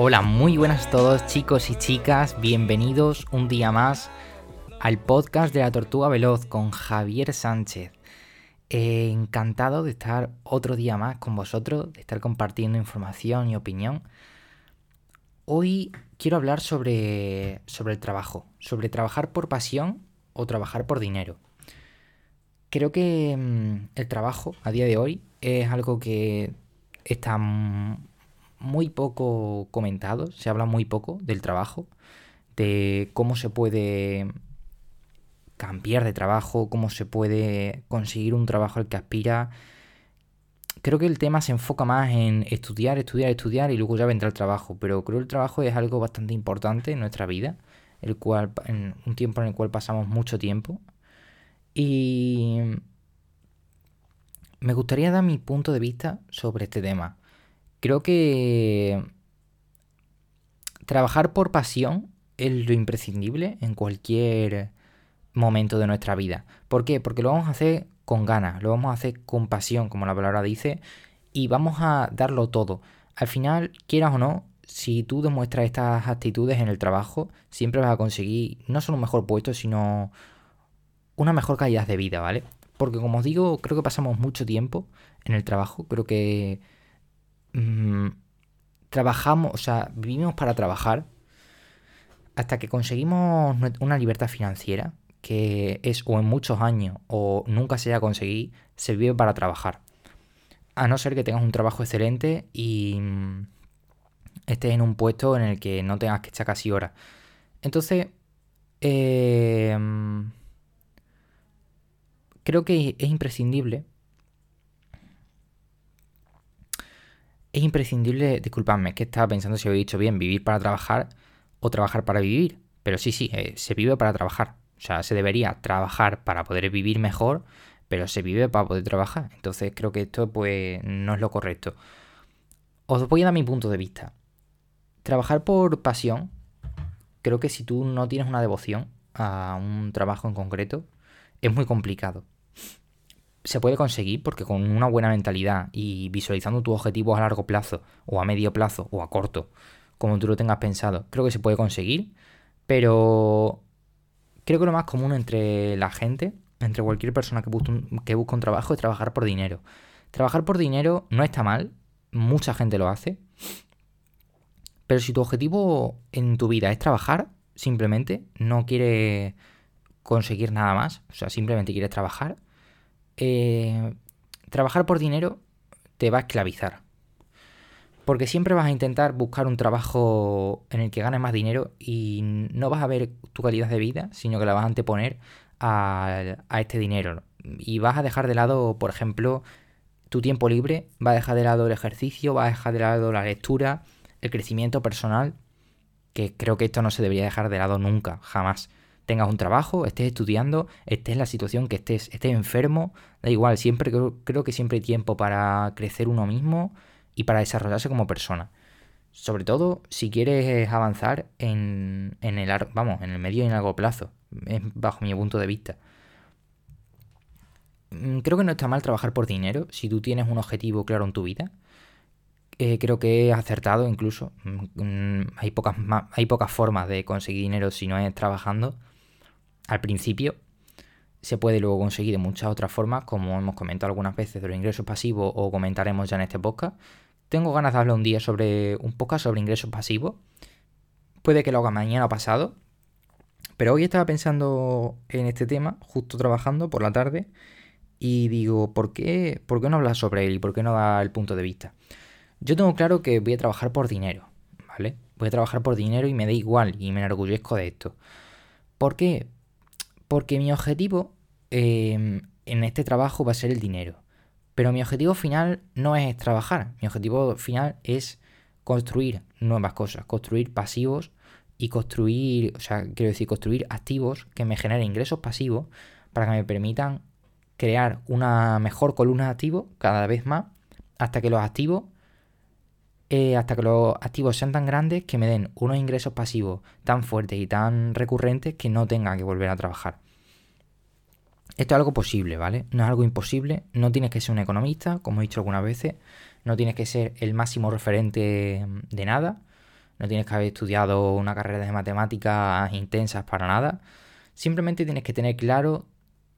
Hola, muy buenas a todos chicos y chicas, bienvenidos un día más al podcast de la Tortuga Veloz con Javier Sánchez. Eh, encantado de estar otro día más con vosotros, de estar compartiendo información y opinión. Hoy quiero hablar sobre, sobre el trabajo, sobre trabajar por pasión o trabajar por dinero. Creo que mm, el trabajo a día de hoy es algo que está muy poco comentado, se habla muy poco del trabajo, de cómo se puede cambiar de trabajo, cómo se puede conseguir un trabajo al que aspira. Creo que el tema se enfoca más en estudiar, estudiar, estudiar y luego ya vendrá el trabajo, pero creo que el trabajo es algo bastante importante en nuestra vida, el cual en un tiempo en el cual pasamos mucho tiempo y me gustaría dar mi punto de vista sobre este tema. Creo que trabajar por pasión es lo imprescindible en cualquier momento de nuestra vida. ¿Por qué? Porque lo vamos a hacer con ganas, lo vamos a hacer con pasión, como la palabra dice, y vamos a darlo todo. Al final, quieras o no, si tú demuestras estas actitudes en el trabajo, siempre vas a conseguir no solo un mejor puesto, sino una mejor calidad de vida, ¿vale? Porque como os digo, creo que pasamos mucho tiempo en el trabajo, creo que mm, trabajamos, o sea, vivimos para trabajar hasta que conseguimos una libertad financiera, que es o en muchos años o nunca se haya conseguido, se vive para trabajar. A no ser que tengas un trabajo excelente y mm, estés en un puesto en el que no tengas que echar casi horas. Entonces, eh, mm, creo que es imprescindible. Es imprescindible, disculpadme, que estaba pensando si había dicho bien vivir para trabajar o trabajar para vivir. Pero sí, sí, eh, se vive para trabajar. O sea, se debería trabajar para poder vivir mejor, pero se vive para poder trabajar. Entonces creo que esto pues no es lo correcto. Os voy a dar mi punto de vista. Trabajar por pasión, creo que si tú no tienes una devoción a un trabajo en concreto, es muy complicado. Se puede conseguir porque con una buena mentalidad y visualizando tus objetivos a largo plazo, o a medio plazo, o a corto, como tú lo tengas pensado, creo que se puede conseguir, pero creo que lo más común entre la gente, entre cualquier persona que busca un, que un trabajo, es trabajar por dinero. Trabajar por dinero no está mal, mucha gente lo hace, pero si tu objetivo en tu vida es trabajar, simplemente, no quieres conseguir nada más, o sea, simplemente quieres trabajar, eh, trabajar por dinero te va a esclavizar. Porque siempre vas a intentar buscar un trabajo en el que ganes más dinero y no vas a ver tu calidad de vida, sino que la vas a anteponer a, este dinero. Y vas a dejar de lado, por ejemplo, tu tiempo libre, vas a dejar de lado el ejercicio, vas a dejar de lado la lectura, el crecimiento personal, que creo que esto no se debería dejar de lado nunca, jamás. Tengas un trabajo, estés estudiando, estés en la situación que estés, estés enfermo, da igual, siempre creo, creo que siempre hay tiempo para crecer uno mismo y para desarrollarse como persona. Sobre todo si quieres avanzar en, en el vamos, en el medio y en largo plazo, bajo mi punto de vista. Mm, Creo que no está mal trabajar por dinero si tú tienes un objetivo claro en tu vida. Eh, creo que es acertado incluso. Mm, mm, Hay pocas, hay pocas formas de conseguir dinero si no es trabajando. Al principio se puede luego conseguir de muchas otras formas, como hemos comentado algunas veces de los ingresos pasivos o comentaremos ya en este podcast. Tengo ganas de hablar un día sobre un podcast sobre ingresos pasivos. Puede que lo haga mañana o pasado. Pero hoy estaba pensando en este tema, justo trabajando por la tarde, y digo, ¿por qué, ¿por qué no hablar sobre él y por qué no dar el punto de vista? Yo tengo claro que voy a trabajar por dinero, ¿vale? Voy a trabajar por dinero y me da igual y me enorgullezco de esto. ¿Por qué? Porque mi objetivo eh, en este trabajo va a ser el dinero. Pero mi objetivo final no es trabajar. Mi objetivo final es construir nuevas cosas, construir pasivos y construir, o sea, quiero decir, construir activos que me generen ingresos pasivos para que me permitan crear una mejor columna de activos cada vez más hasta que los activos eh, hasta que los activos sean tan grandes que me den unos ingresos pasivos tan fuertes y tan recurrentes que no tenga que volver a trabajar. Esto es algo posible, ¿vale? No es algo imposible. No tienes que ser un economista, como he dicho algunas veces. No tienes que ser el máximo referente de nada. No tienes que haber estudiado una carrera de matemáticas intensas para nada. Simplemente tienes que tener claro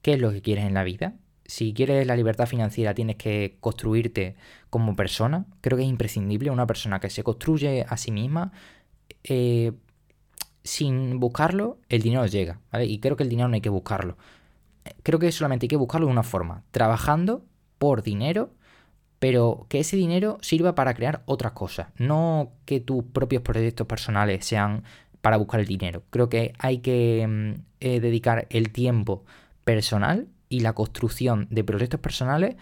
qué es lo que quieres en la vida. Si quieres la libertad financiera, tienes que construirte como persona. Creo que es imprescindible una persona que se construye a sí misma. Eh, sin buscarlo, el dinero llega. Y creo que el dinero no hay que buscarlo creo que solamente hay que buscarlo de una forma, trabajando por dinero, pero que ese dinero sirva para crear otras cosas, no que tus propios proyectos personales sean para buscar el dinero. Creo que hay que mm, eh, dedicar el tiempo personal y la construcción de proyectos personales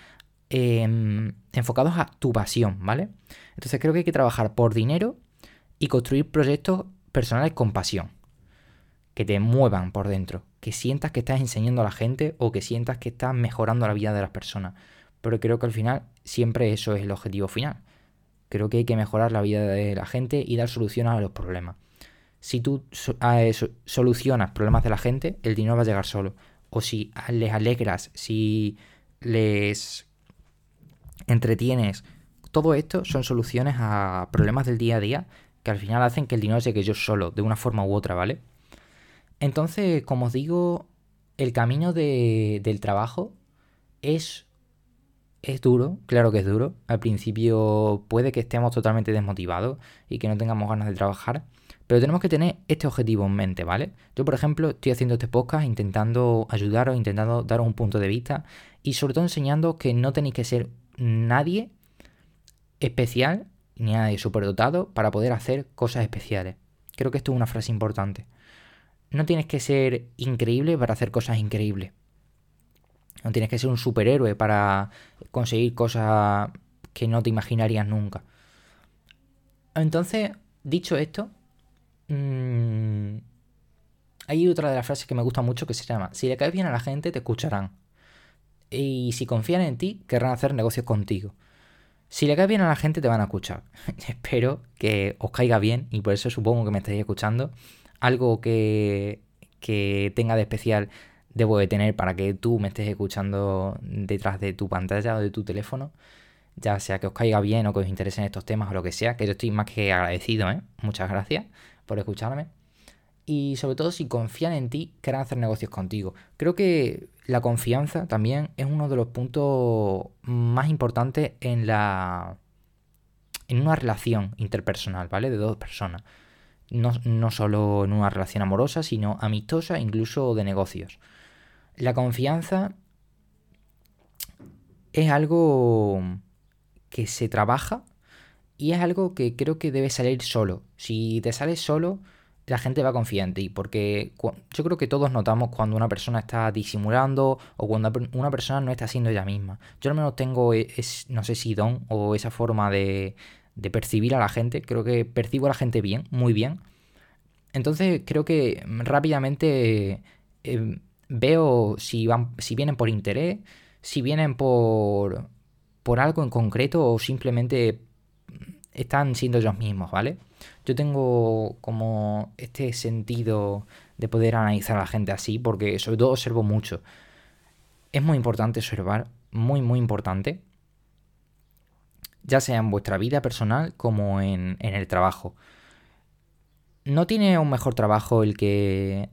em, enfocados a tu pasión, ¿vale? Entonces creo que hay que trabajar por dinero y construir proyectos personales con pasión, que te muevan por dentro que sientas que estás enseñando a la gente o que sientas que estás mejorando la vida de las personas. Pero creo que al final siempre eso es el objetivo final. Creo que hay que mejorar la vida de la gente y dar soluciones a los problemas. Si tú solucionas problemas de la gente, el dinero va a llegar solo. O si les alegras, si les entretienes, todo esto son soluciones a problemas del día a día que al final hacen que el dinero llegue yo solo, de una forma u otra, ¿vale? Entonces, como os digo, el camino del trabajo es, es duro, claro que es duro. Al principio puede que estemos totalmente desmotivados y que no tengamos ganas de trabajar, pero tenemos que tener este objetivo en mente, ¿vale? Yo, por ejemplo, estoy haciendo este podcast intentando ayudaros, intentando daros un punto de vista y sobre todo enseñando que no tenéis que ser nadie especial ni nadie superdotado para poder hacer cosas especiales. Creo que esto es una frase importante. No tienes que ser increíble para hacer cosas increíbles. No tienes que ser un superhéroe para conseguir cosas que no te imaginarías nunca. Entonces, dicho esto, mmm, hay otra de las frases que me gusta mucho que se llama, si le caes bien a la gente, te escucharán. Y si confían en ti, querrán hacer negocios contigo. Si le caes bien a la gente, te van a escuchar. Espero que os caiga bien y por eso supongo que me estáis escuchando algo que, tenga de especial debo de tener para que tú me estés escuchando detrás de tu pantalla o de tu teléfono, ya sea que os caiga bien o que os interesen estos temas o lo que sea, que yo estoy más que agradecido, ¿eh? Muchas gracias por escucharme. Y sobre todo si confían en ti, quieran hacer negocios contigo. Creo que la confianza también es uno de los puntos más importantes en la en una relación interpersonal, ¿vale? De dos personas no, solo en una relación amorosa, sino amistosa, incluso de negocios. La confianza es algo que se trabaja y es algo que creo que debe salir solo. Si te sales solo, la gente va a confiar en ti, porque yo creo que todos notamos cuando una persona está disimulando o cuando una persona no está siendo ella misma. Yo al menos tengo, e, no sé si don o esa forma de, de percibir a la gente. Creo que percibo a la gente bien, muy bien. Entonces creo que rápidamente eh, veo si, van, si vienen por interés, si vienen por, por algo en concreto o simplemente están siendo ellos mismos, ¿vale? Yo tengo como este sentido de poder analizar a la gente así porque sobre todo observo mucho. Es muy importante observar, muy muy importante ya sea en vuestra vida personal como en, el trabajo. No tiene un mejor trabajo el que,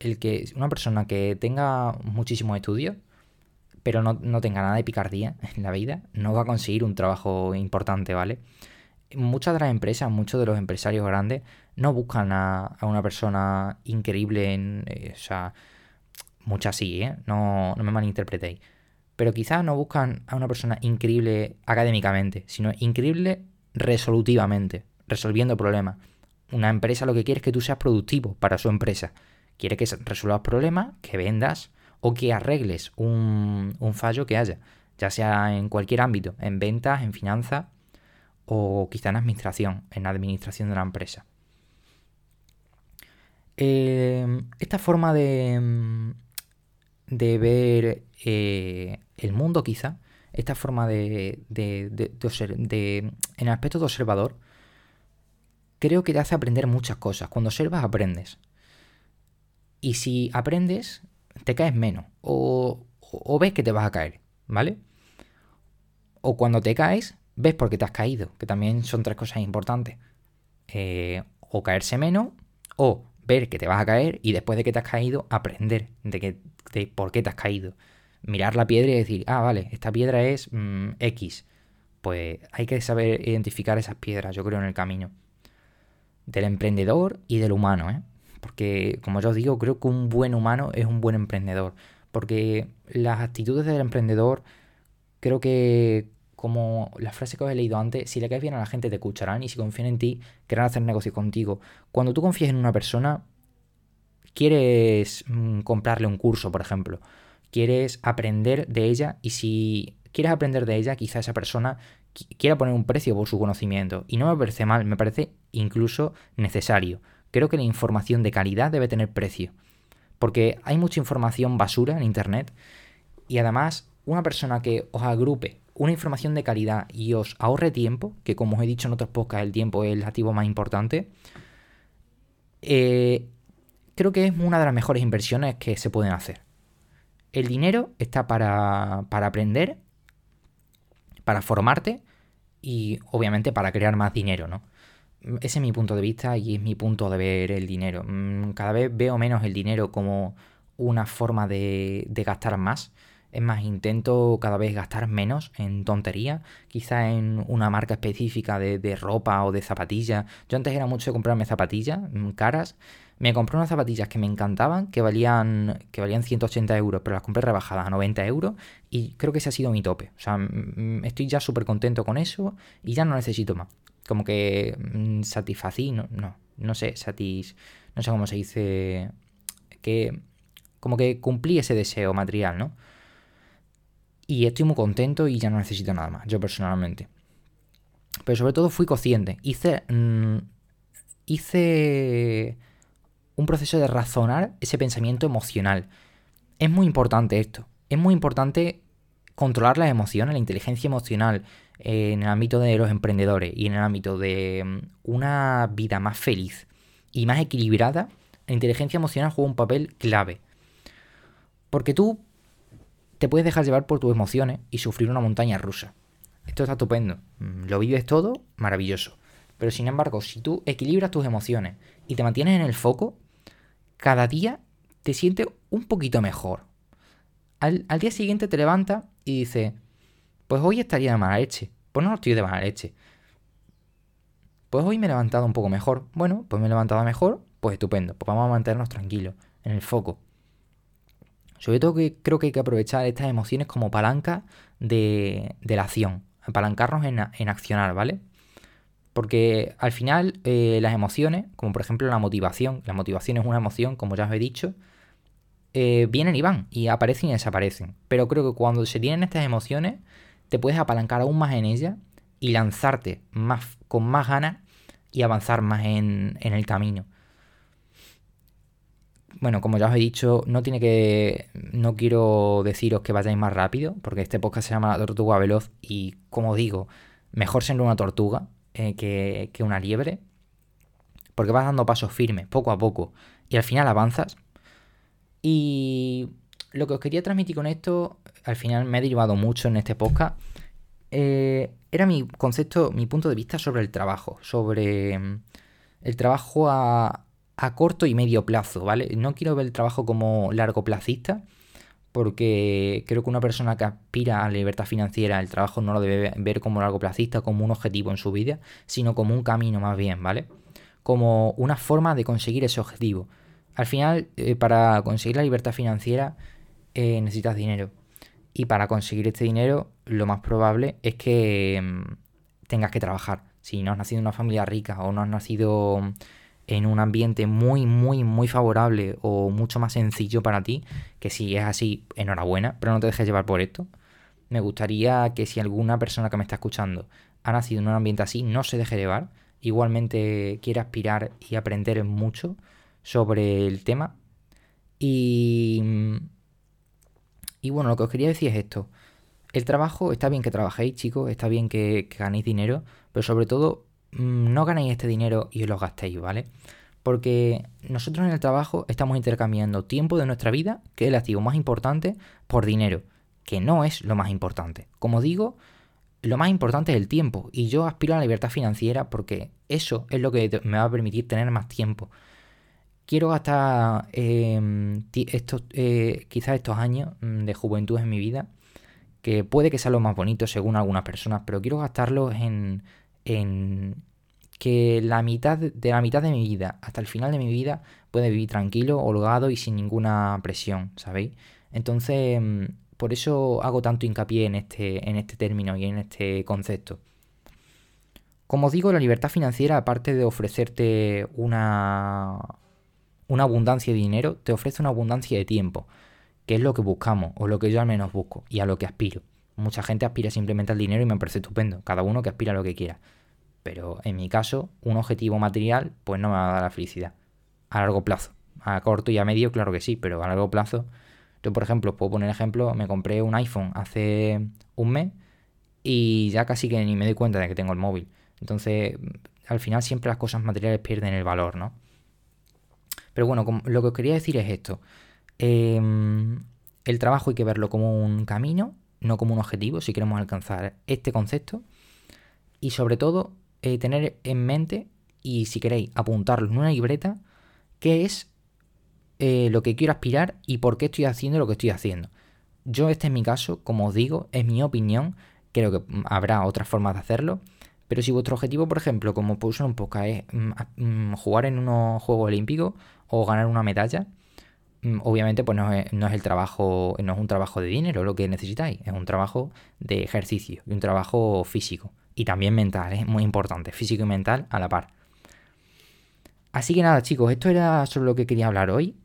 el que una persona que tenga muchísimos estudios, pero no, tenga nada de picardía en la vida, no va a conseguir un trabajo importante, ¿vale? Muchas de las empresas, muchos de los empresarios grandes no buscan a, una persona increíble en... Eh, o sea, muchas sí, ¿eh? No, no me malinterpretéis pero quizás no buscan a una persona increíble académicamente, sino increíble resolutivamente, resolviendo problemas. Una empresa lo que quiere es que tú seas productivo para su empresa. Quiere que resuelvas problemas, que vendas o que arregles un, fallo que haya, ya sea en cualquier ámbito, en ventas, en finanzas o quizá en administración, en administración de la empresa. Eh, esta forma de, de ver eh, el mundo quizá, esta forma de, de, en el aspecto de observador, creo que te hace aprender muchas cosas. Cuando observas, aprendes. Y si aprendes, te caes menos o ves que te vas a caer, ¿vale? O cuando te caes, ves por qué te has caído, que también son tres cosas importantes. Eh, o caerse menos, o ver que te vas a caer y después de que te has caído, aprender de, que, de por qué te has caído. Mirar la piedra y decir, ah, vale, esta piedra es mm, X. Pues hay que saber identificar esas piedras, yo creo, en el camino. Del emprendedor y del humano, ¿eh? Porque, como ya os digo, creo que un buen humano es un buen emprendedor. Porque las actitudes del emprendedor, creo que como la frase que os he leído antes, si le caes bien a la gente te escucharán y si confían en ti, querrán hacer negocio contigo. Cuando tú confías en una persona, quieres mm, comprarle un curso, por ejemplo, quieres aprender de ella y si quieres aprender de ella, quizá esa persona quiera poner un precio por su conocimiento. Y no me parece mal, me parece incluso necesario. Creo que la información de calidad debe tener precio. Porque hay mucha información basura en Internet y además una persona que os agrupe una información de calidad y os ahorre tiempo, que como os he dicho en otros podcasts, el tiempo es el activo más importante, eh, creo que es una de las mejores inversiones que se pueden hacer. El dinero está para, para aprender, para formarte y obviamente para crear más dinero, ¿no? Ese es mi punto de vista y es mi punto de ver el dinero. Mm, cada vez veo menos el dinero como una forma de, de gastar más es más, intento cada vez gastar menos en tontería, quizá en una marca específica de, ropa o de zapatillas. Yo antes era mucho de comprarme zapatillas mm, caras. Me compré unas zapatillas que me encantaban, que valían, que valían 180 euros, pero las compré rebajadas a 90 euros y creo que ese ha sido mi tope. O sea, estoy ya súper contento con eso y ya no necesito más. Como que mm, satisfací, no, no, no sé, satis, no sé cómo se dice, que como que cumplí ese deseo material, ¿no? Y estoy muy contento y ya no necesito nada más, yo personalmente. Pero sobre todo fui consciente. Hice. Mm, hice un proceso de razonar ese pensamiento emocional. Es muy importante esto. Es muy importante controlar las emociones, la inteligencia emocional en el ámbito de los emprendedores y en el ámbito de mm, una vida más feliz y más equilibrada. La inteligencia emocional juega un papel clave. Porque tú te puedes dejar llevar por tus emociones y sufrir una montaña rusa. Esto está estupendo. Mm, lo vives todo, maravilloso. Pero sin embargo, si tú equilibras tus emociones y te mantienes en el foco, cada día te sientes un poquito mejor. Al, día siguiente te levantas y dices, pues hoy estaría de mala leche. Pues no estoy de mala leche. Pues hoy me he levantado un poco mejor. Bueno, pues me he levantado mejor, pues estupendo. Pues vamos a mantenernos tranquilos, en el foco. Sobre todo que creo que hay que aprovechar estas emociones como palanca de, la acción, apalancarnos en, accionar, ¿vale? Porque al final eh, las emociones, como por ejemplo la motivación, la motivación es una emoción, como ya os he dicho, eh, vienen y van, y aparecen y desaparecen. Pero creo que cuando se tienen estas emociones, te puedes apalancar aún más en ellas y lanzarte más, con más ganas y avanzar más en, en el camino bueno, como ya os he dicho, no tiene que. No quiero deciros que vayáis más rápido, porque este podcast se llama La Tortuga Veloz. Y como digo, mejor ser una tortuga eh, que, que, una liebre. Porque vas dando pasos firmes, poco a poco. Y al final avanzas. Y lo que os quería transmitir con esto, al final me he derivado mucho en este podcast. Eh, era mi concepto, mi punto de vista sobre el trabajo. Sobre mm, el trabajo a, a corto y medio plazo, ¿vale? No quiero ver el trabajo como largo placista, porque creo que una persona que aspira a la libertad financiera, el trabajo no lo debe ver como largo placista, como un objetivo en su vida, sino como un camino más bien, ¿vale? Como una forma de conseguir ese objetivo. Al final, eh, para conseguir la libertad financiera eh, necesitas dinero. Y para conseguir este dinero, lo más probable es que mm, tengas que trabajar. Si no has nacido en una familia rica o no has nacido en un ambiente muy, muy, muy favorable o mucho más sencillo para ti, que si es así, enhorabuena, pero no te dejes llevar por esto. Me gustaría que si alguna persona que me está escuchando ha nacido en un ambiente así, no se deje llevar. Igualmente quiere aspirar y aprender mucho sobre el tema. Y, y bueno, lo que os quería decir es esto. El trabajo, está bien que trabajéis, chicos, está bien que ganéis dinero, pero sobre todo Mm, no ganéis este dinero y os lo gastéis, ¿vale? Porque nosotros en el trabajo estamos intercambiando tiempo de nuestra vida, que es el activo más importante, por dinero, que no es lo más importante. Como digo, lo más importante es el tiempo. Y yo aspiro a la libertad financiera porque eso es lo que me va a permitir tener más tiempo. Quiero gastar em, estos, eh, quizás estos años mm, de juventud en mi vida, que puede que sea lo más bonito según algunas personas, pero quiero gastarlos en, en que la mitad de la mitad de mi vida hasta el final de mi vida puede vivir tranquilo, holgado y sin ninguna presión, ¿sabéis? Entonces, mm, por eso hago tanto hincapié en este, en este término y en este concepto. Como os digo, la libertad financiera, aparte de ofrecerte una, una abundancia de dinero, te ofrece una abundancia de tiempo, que es lo que buscamos, o lo que yo al menos busco, y a lo que aspiro. Mucha gente aspira simplemente al dinero y me parece estupendo, cada uno que aspira a lo que quiera. Pero en mi caso, un objetivo material, pues no me va a dar la felicidad. A largo plazo. A corto y a medio, claro que sí, pero a largo plazo yo, por ejemplo, puedo poner ejemplo, me compré un iPhone hace un mes y ya casi que ni me doy cuenta de que tengo el móvil. Entonces, al final siempre las cosas materiales pierden el valor, ¿no? Pero bueno, lo que os quería decir es esto. Em, el trabajo hay que verlo como un camino, no como un objetivo, si queremos alcanzar este concepto. Y sobre todo, eh, tener en mente, y si queréis, apuntarlo en una libreta, qué es eh, lo que quiero aspirar y por qué estoy haciendo lo que estoy haciendo. Yo, este es mi caso, como os digo, es mi opinión, creo que habrá otras formas de hacerlo, pero si vuestro objetivo, por ejemplo, como puse un poco, es mm, mm, jugar en unos Juegos Olímpicos o ganar una medalla, mm, obviamente pues no es, no es, el trabajo, no es un trabajo de dinero lo que necesitáis, es un trabajo de ejercicio y un trabajo físico y también mental, es muy importante, físico y mental a la par. Así que nada chicos, esto era sobre lo que quería hablar hoy.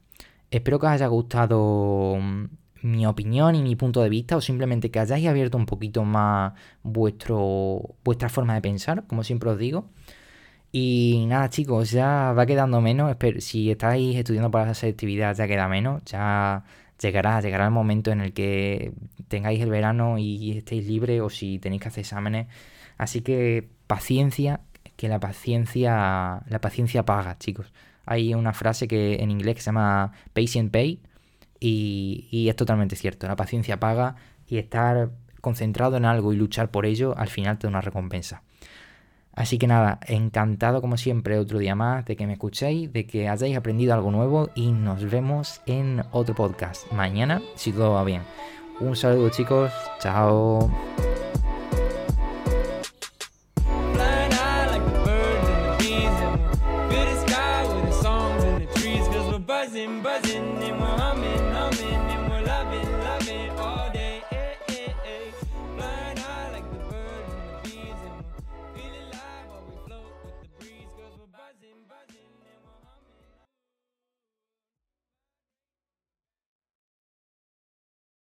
Espero que os haya gustado mm, mi opinión y mi punto de vista o simplemente que hayáis abierto un poquito más vuestro, vuestra forma de pensar, como siempre os digo. Y nada chicos, ya va quedando menos. Si estáis estudiando para la selectividad ya queda menos. Ya llegará, llegará el momento en el que tengáis el verano y estéis libres o si tenéis que hacer exámenes. Así que paciencia, que la paciencia, la paciencia paga, chicos. Hay una frase que en inglés que se llama patient pay y, es totalmente cierto. La paciencia paga y estar concentrado en algo y luchar por ello al final te da una recompensa. Así que nada, encantado como siempre otro día más de que me escuchéis, de que hayáis aprendido algo nuevo y nos vemos en otro podcast mañana si todo va bien. Un saludo chicos, chao.